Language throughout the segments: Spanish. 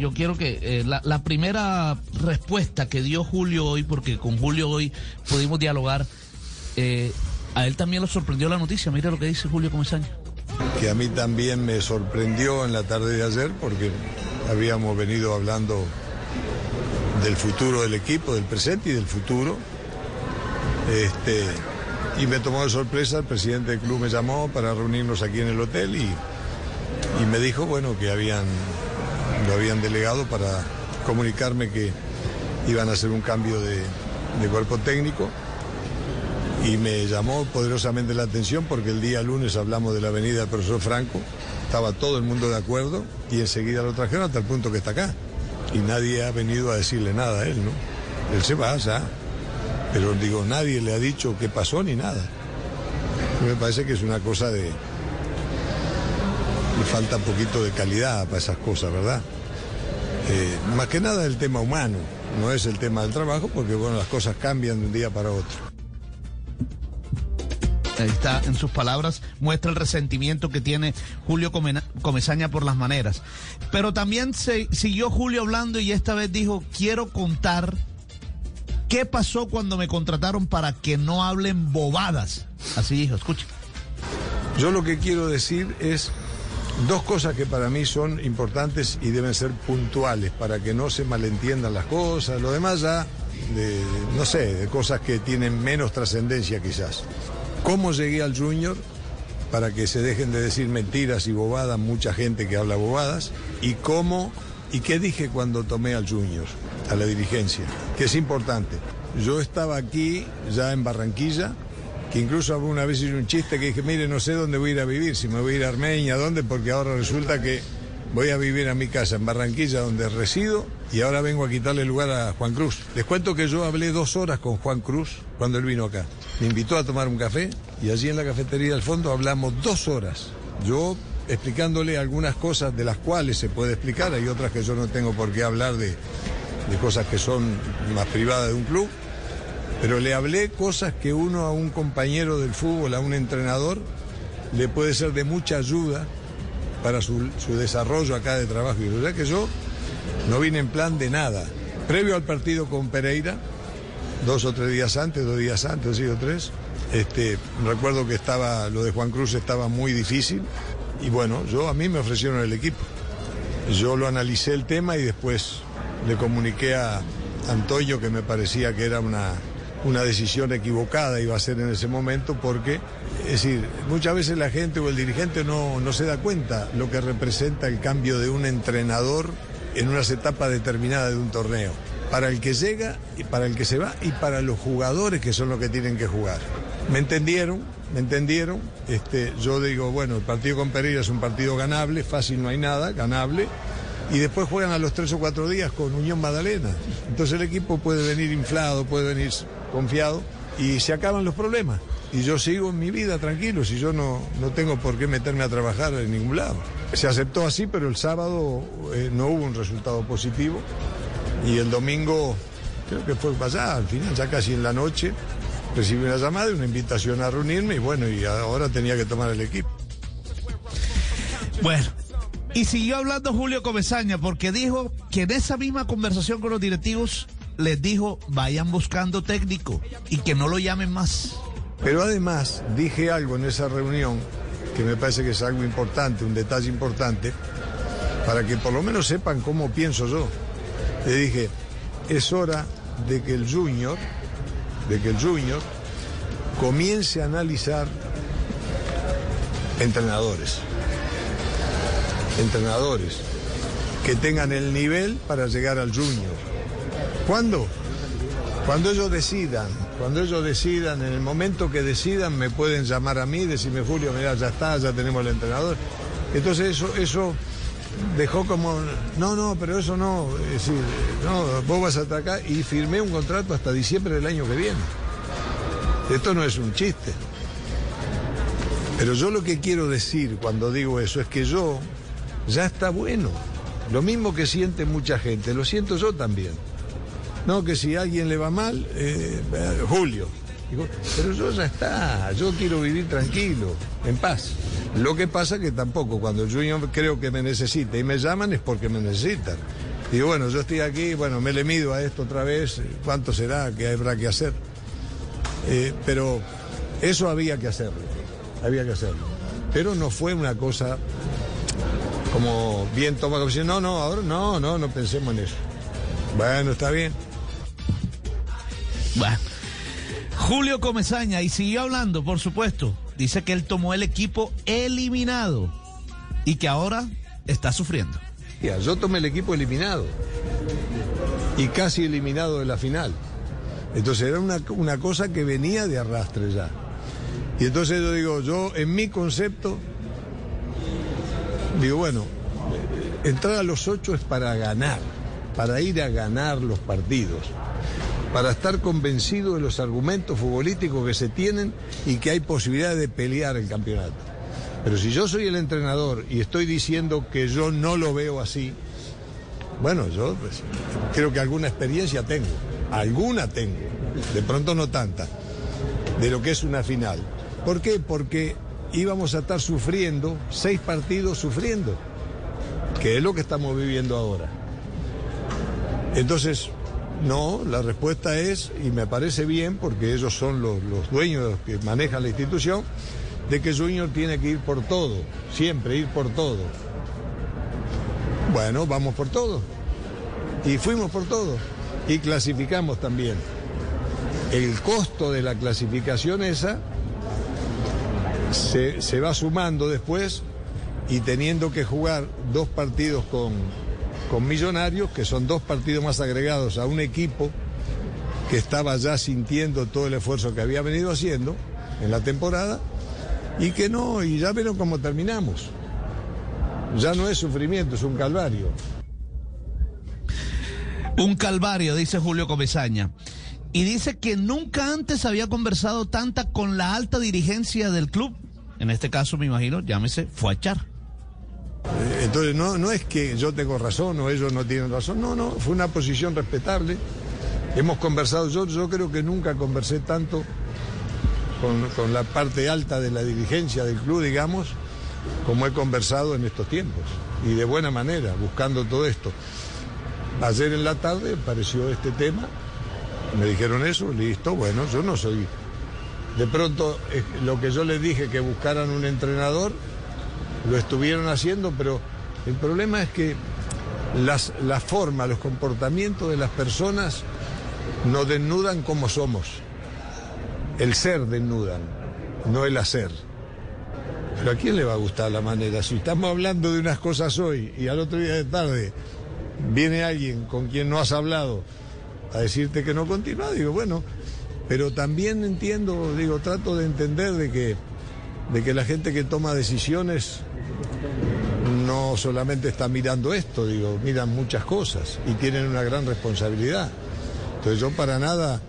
yo quiero que eh, la, primera respuesta que dio Julio hoy, porque con Julio hoy pudimos dialogar, eh, a él también lo sorprendió la noticia. Mira lo que dice Julio Comesaña. Que a mí también me sorprendió en la tarde de ayer, porque habíamos venido hablando del futuro del equipo, del presente y del futuro. Este, y me tomó de sorpresa, el presidente del club me llamó para reunirnos aquí en el hotel y, y me dijo, bueno, que habían, lo habían delegado para comunicarme que iban a hacer un cambio de, cuerpo técnico y me llamó poderosamente la atención porque el día lunes hablamos de la avenida del profesor Franco, estaba todo el mundo de acuerdo y enseguida lo trajeron hasta el punto que está acá. Y nadie ha venido a decirle nada a él, ¿no? Él se va ya, pero digo, nadie le ha dicho qué pasó ni nada. Me parece que es una cosa de... Le falta un poquito de calidad para esas cosas, ¿verdad? Eh, más que nada el tema humano, no es el tema del trabajo, porque bueno, las cosas cambian de un día para otro. Ahí está, en sus palabras, muestra el resentimiento que tiene Julio Comesaña por las maneras. Pero también se, siguió Julio hablando y esta vez dijo, quiero contar qué pasó cuando me contrataron para que no hablen bobadas. Así dijo, escucha. Yo lo que quiero decir es dos cosas que para mí son importantes y deben ser puntuales para que no se malentiendan las cosas. Lo demás ya, no sé, de cosas que tienen menos trascendencia quizás cómo llegué al Junior para que se dejen de decir mentiras y bobadas mucha gente que habla bobadas y cómo y qué dije cuando tomé al Junior, a la dirigencia, que es importante. Yo estaba aquí ya en Barranquilla, que incluso alguna vez hice un chiste que dije, mire, no sé dónde voy a ir a vivir, si me voy a ir a Armenia, dónde, porque ahora resulta que voy a vivir a mi casa en Barranquilla, donde resido, y ahora vengo a quitarle lugar a Juan Cruz. Les cuento que yo hablé dos horas con Juan Cruz cuando él vino acá. Me invitó a tomar un café y allí en la cafetería del fondo hablamos dos horas. Yo explicándole algunas cosas de las cuales se puede explicar, hay otras que yo no tengo por qué hablar de, de cosas que son más privadas de un club, pero le hablé cosas que uno a un compañero del fútbol, a un entrenador, le puede ser de mucha ayuda para su, desarrollo acá de trabajo. Y verdad que yo no vine en plan de nada. Previo al partido con Pereira, dos o tres días antes, dos días antes, sí o tres, este, recuerdo que estaba, lo de Juan Cruz estaba muy difícil y bueno, yo a mí me ofrecieron el equipo. Yo lo analicé el tema y después le comuniqué a Antonio que me parecía que era una, una decisión equivocada iba a ser en ese momento porque, es decir, muchas veces la gente o el dirigente no, no se da cuenta lo que representa el cambio de un entrenador en unas etapas determinadas de un torneo. Para el que llega y para el que se va y para los jugadores que son los que tienen que jugar. Me entendieron, me entendieron. Este, yo digo, bueno, el partido con Pereira es un partido ganable, fácil no hay nada, ganable. Y después juegan a los tres o cuatro días con Unión Magdalena. Entonces el equipo puede venir inflado, puede venir confiado y se acaban los problemas. Y yo sigo en mi vida tranquilo, si yo no, no tengo por qué meterme a trabajar en ningún lado. Se aceptó así, pero el sábado eh, no hubo un resultado positivo. Y el domingo, creo que fue pasada, al final, ya casi en la noche, recibí una llamada y una invitación a reunirme y bueno, y ahora tenía que tomar el equipo. Bueno, y siguió hablando Julio Comesaña porque dijo que en esa misma conversación con los directivos les dijo vayan buscando técnico y que no lo llamen más. Pero además dije algo en esa reunión que me parece que es algo importante, un detalle importante, para que por lo menos sepan cómo pienso yo. Le dije, es hora de que el junior, de que el junior comience a analizar entrenadores. Entrenadores que tengan el nivel para llegar al junior. ¿Cuándo? Cuando ellos decidan, cuando ellos decidan, en el momento que decidan, me pueden llamar a mí decirme, Julio, mira, ya está, ya tenemos el entrenador. Entonces eso, eso dejó como, no, no, pero eso no, es decir, no, vos vas hasta acá y firmé un contrato hasta diciembre del año que viene. Esto no es un chiste. Pero yo lo que quiero decir cuando digo eso es que yo ya está bueno. Lo mismo que siente mucha gente, lo siento yo también. No, que si a alguien le va mal, eh, Julio. pero yo ya está, yo quiero vivir tranquilo, en paz. Lo que pasa que tampoco, cuando yo creo que me necesita y me llaman es porque me necesitan. Digo, bueno, yo estoy aquí, bueno, me le mido a esto otra vez, ¿cuánto será? ¿Qué habrá que hacer? Eh, pero eso había que hacerlo, había que hacerlo. Pero no fue una cosa como bien toma como si, no, no, ahora no, no, no pensemos en eso. Bueno, está bien. Bueno. Julio Comesaña, y siguió hablando, por supuesto. Dice que él tomó el equipo eliminado y que ahora está sufriendo. Yo tomé el equipo eliminado y casi eliminado de la final. Entonces era una, una cosa que venía de arrastre ya. Y entonces yo digo, yo en mi concepto, digo, bueno, entrar a los ocho es para ganar, para ir a ganar los partidos para estar convencido de los argumentos futbolísticos que se tienen y que hay posibilidad de pelear el campeonato. Pero si yo soy el entrenador y estoy diciendo que yo no lo veo así, bueno, yo pues, creo que alguna experiencia tengo, alguna tengo, de pronto no tanta, de lo que es una final. ¿Por qué? Porque íbamos a estar sufriendo, seis partidos sufriendo, que es lo que estamos viviendo ahora. Entonces, no, la respuesta es, y me parece bien, porque ellos son los, dueños que manejan la institución, de que Junior tiene que ir por todo, siempre ir por todo. Bueno, vamos por todo. Y fuimos por todo. Y clasificamos también. El costo de la clasificación esa se, se va sumando después y teniendo que jugar dos partidos con, con Millonarios, que son dos partidos más agregados a un equipo que estaba ya sintiendo todo el esfuerzo que había venido haciendo en la temporada y que no, y ya vieron cómo terminamos. Ya no es sufrimiento, es un calvario. Un calvario, dice Julio Comesaña. Y dice que nunca antes había conversado tanta con la alta dirigencia del club. En este caso, me imagino, llámese. Eh, entonces no, no es que yo tengo razón o ellos no tienen razón, no, no, fue una posición respetable. Hemos conversado, yo, yo creo que nunca conversé tanto con, con la parte alta de la dirigencia del club, digamos, como he conversado en estos tiempos. Y de buena manera, buscando todo esto. Ayer en la tarde apareció este tema, me dijeron eso, listo, bueno, yo no soy... De pronto, eh, lo que yo les dije, que buscaran un entrenador, lo estuvieron haciendo, pero el problema es que las, la forma, los comportamientos de las personas nos desnudan como somos. El ser desnudan, no el hacer. Pero ¿a quién le va a gustar la manera? Si estamos hablando de unas cosas hoy y al otro día de tarde viene alguien con quien no has hablado a decirte que no continúa, digo, bueno, pero también entiendo, digo, trato de entender de que, de que la gente que toma decisiones no solamente están mirando esto, digo, miran muchas cosas y tienen una gran responsabilidad. Entonces yo para nada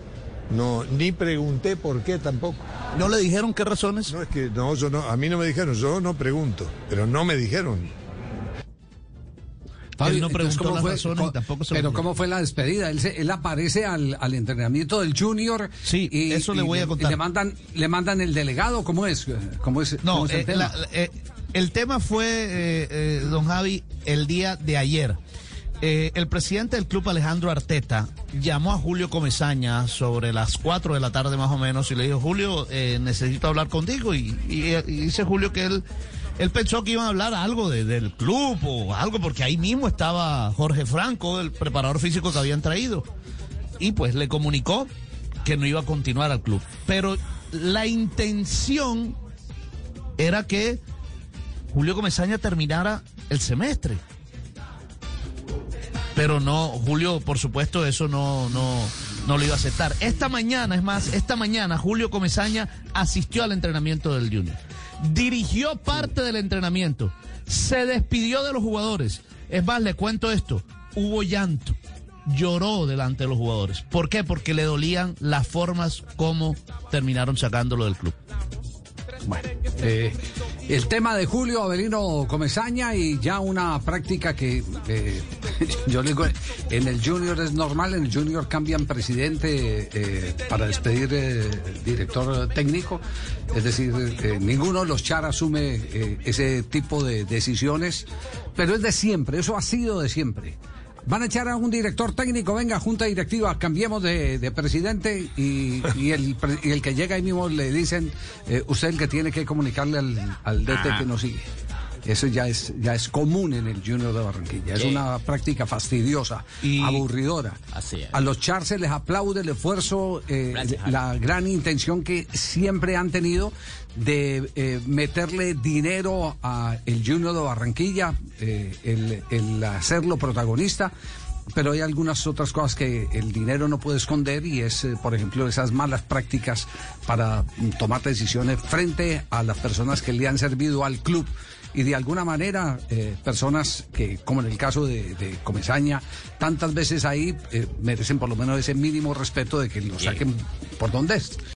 no ni pregunté por qué tampoco. ¿No le dijeron qué razones? No es que no, yo no, a mí no me dijeron, yo no pregunto, pero no me dijeron. Él no preguntó las razones y tampoco se Pero ¿cómo fue la despedida? Él, él aparece al, al, entrenamiento del Junior. Sí, y, eso le voy a contar. le mandan, le mandan el delegado, ¿cómo es? ¿Cómo es no, cómo es el eh, tema? La, eh, el tema fue, eh, eh, don Javi, el día de ayer. Eh, el presidente del club, Alejandro Arteta, llamó a Julio Comesaña sobre las 4 de la tarde más o menos y le dijo, Julio, eh, necesito hablar contigo. Y, y, y, dice Julio que él, él pensó que iban a hablar algo de, del club o algo, porque ahí mismo estaba Jorge Franco, el preparador físico que habían traído. Y pues le comunicó que no iba a continuar al club. Pero la intención era que Julio Comesaña terminara el semestre. Pero no, Julio, por supuesto, eso no, no, no lo iba a aceptar. Esta mañana, es más, esta mañana Julio Comesaña asistió al entrenamiento del Junior. Dirigió parte del entrenamiento. Se despidió de los jugadores. Es más, le cuento esto. Hubo llanto. Lloró delante de los jugadores. ¿Por qué? Porque le dolían las formas como terminaron sacándolo del club. Bueno, eh, el tema de Julio Avelino Comesaña y ya una práctica que eh, yo digo, en el Junior es normal, en el Junior cambian presidente eh, para despedir eh, director técnico, es decir, ninguno de los char asume ese tipo de decisiones, pero es de siempre, eso ha sido de siempre. Van a echar a un director técnico, venga, junta directiva, cambiemos de, presidente y, el, el, que llega ahí mismo le dicen, eh, usted el que tiene que comunicarle al, al DT que nos sigue. Eso ya es, ya es común en el Junior de Barranquilla. Es una práctica fastidiosa, y... aburridora. A los Char se les aplaude el esfuerzo, eh, la gran intención que siempre han tenido de eh, meterle dinero a el Junior de Barranquilla, eh, el, el hacerlo protagonista. Pero hay algunas otras cosas que el dinero no puede esconder y es, por ejemplo, esas malas prácticas para tomar decisiones frente a las personas que le han servido al club y de alguna manera eh, personas que, como en el caso de, de Comesaña, tantas veces ahí eh, merecen por lo menos ese mínimo respeto de que lo saquen por donde es.